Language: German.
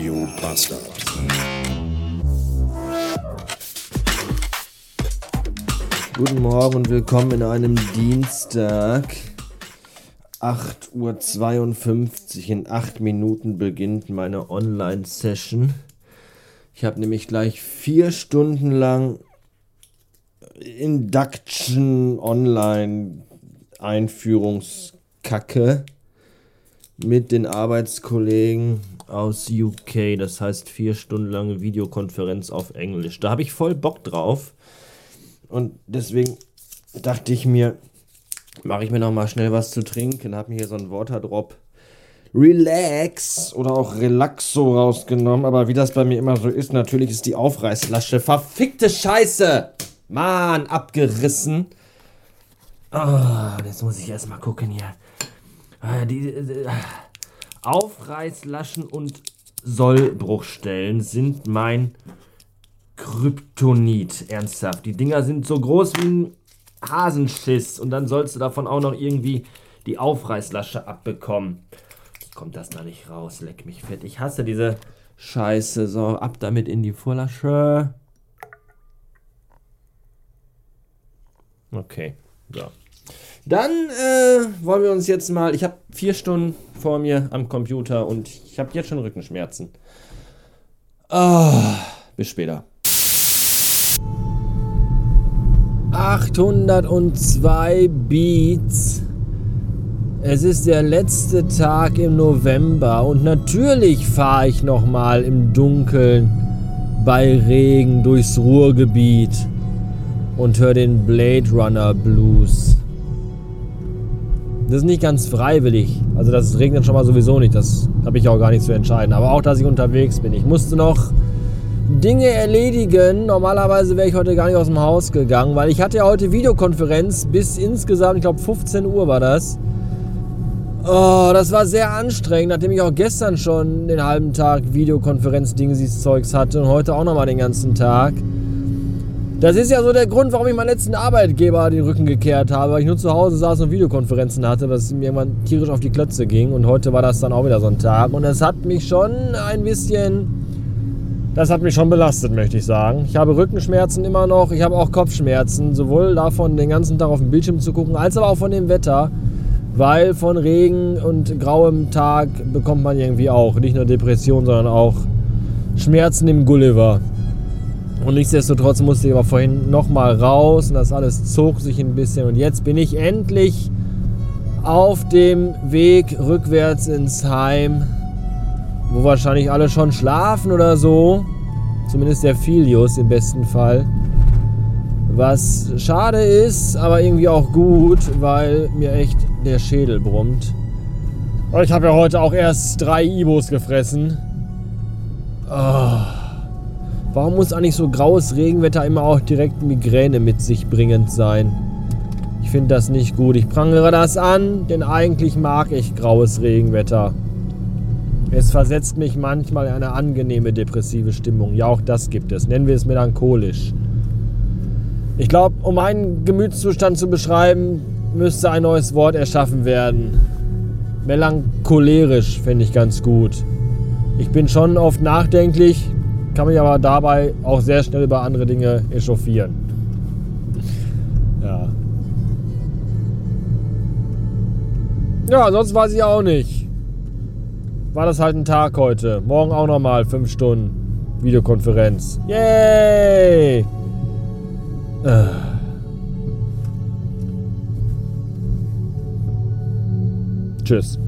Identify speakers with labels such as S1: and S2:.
S1: Radio Bastard.
S2: Guten Morgen und willkommen in einem Dienstag. 8.52 Uhr. In 8 Minuten beginnt meine Online-Session. Ich habe nämlich gleich vier Stunden lang Induction Online Einführungskacke mit den Arbeitskollegen aus UK. Das heißt vier Stunden lange Videokonferenz auf Englisch. Da habe ich voll Bock drauf. Und deswegen dachte ich mir, mache ich mir noch mal schnell was zu trinken. Habe mir hier so einen Waterdrop Relax oder auch Relaxo rausgenommen. Aber wie das bei mir immer so ist, natürlich ist die Aufreißlasche verfickte Scheiße. Mann, abgerissen. Oh, jetzt muss ich erstmal gucken hier. Ah, die, äh, Aufreißlaschen und Sollbruchstellen sind mein Kryptonit. Ernsthaft. Die Dinger sind so groß wie ein Hasenschiss. Und dann sollst du davon auch noch irgendwie die Aufreißlasche abbekommen. Kommt das da nicht raus. Leck mich fett. Ich hasse diese Scheiße. So, ab damit in die Vorlasche. Okay, so. Dann äh, wollen wir uns jetzt mal. Ich habe vier Stunden vor mir am Computer und ich habe jetzt schon Rückenschmerzen. Oh, bis später. 802 Beats. Es ist der letzte Tag im November und natürlich fahre ich noch mal im Dunkeln bei Regen durchs Ruhrgebiet und höre den Blade Runner Blues. Das ist nicht ganz freiwillig. Also das regnet schon mal sowieso nicht. Das habe ich auch gar nicht zu entscheiden. Aber auch, dass ich unterwegs bin. Ich musste noch Dinge erledigen. Normalerweise wäre ich heute gar nicht aus dem Haus gegangen, weil ich hatte ja heute Videokonferenz bis insgesamt, ich glaube 15 Uhr war das. Oh, das war sehr anstrengend, nachdem ich auch gestern schon den halben Tag Videokonferenz-Dingsies-Zeugs hatte und heute auch nochmal den ganzen Tag. Das ist ja so der Grund, warum ich meinen letzten Arbeitgeber den Rücken gekehrt habe, weil ich nur zu Hause saß und Videokonferenzen hatte, was mir irgendwann tierisch auf die Klötze ging. Und heute war das dann auch wieder so ein Tag. Und es hat mich schon ein bisschen, das hat mich schon belastet, möchte ich sagen. Ich habe Rückenschmerzen immer noch, ich habe auch Kopfschmerzen, sowohl davon den ganzen Tag auf dem Bildschirm zu gucken, als aber auch von dem Wetter. Weil von Regen und grauem Tag bekommt man irgendwie auch nicht nur Depression, sondern auch Schmerzen im Gulliver. Und nichtsdestotrotz musste ich aber vorhin nochmal raus und das alles zog sich ein bisschen. Und jetzt bin ich endlich auf dem Weg rückwärts ins Heim, wo wahrscheinlich alle schon schlafen oder so. Zumindest der Filius im besten Fall. Was schade ist, aber irgendwie auch gut, weil mir echt der Schädel brummt. Ich habe ja heute auch erst drei Ibos gefressen. Oh. Warum muss eigentlich so graues Regenwetter immer auch direkt Migräne mit sich bringend sein? Ich finde das nicht gut. Ich prangere das an, denn eigentlich mag ich graues Regenwetter. Es versetzt mich manchmal in eine angenehme depressive Stimmung. Ja, auch das gibt es. Nennen wir es melancholisch. Ich glaube, um meinen Gemütszustand zu beschreiben, müsste ein neues Wort erschaffen werden. Melancholerisch fände ich ganz gut. Ich bin schon oft nachdenklich, kann mich aber dabei auch sehr schnell über andere Dinge echauffieren. Ja. Ja, sonst weiß ich auch nicht. War das halt ein Tag heute. Morgen auch nochmal 5 Stunden Videokonferenz. Yay! Äh. Tschüss.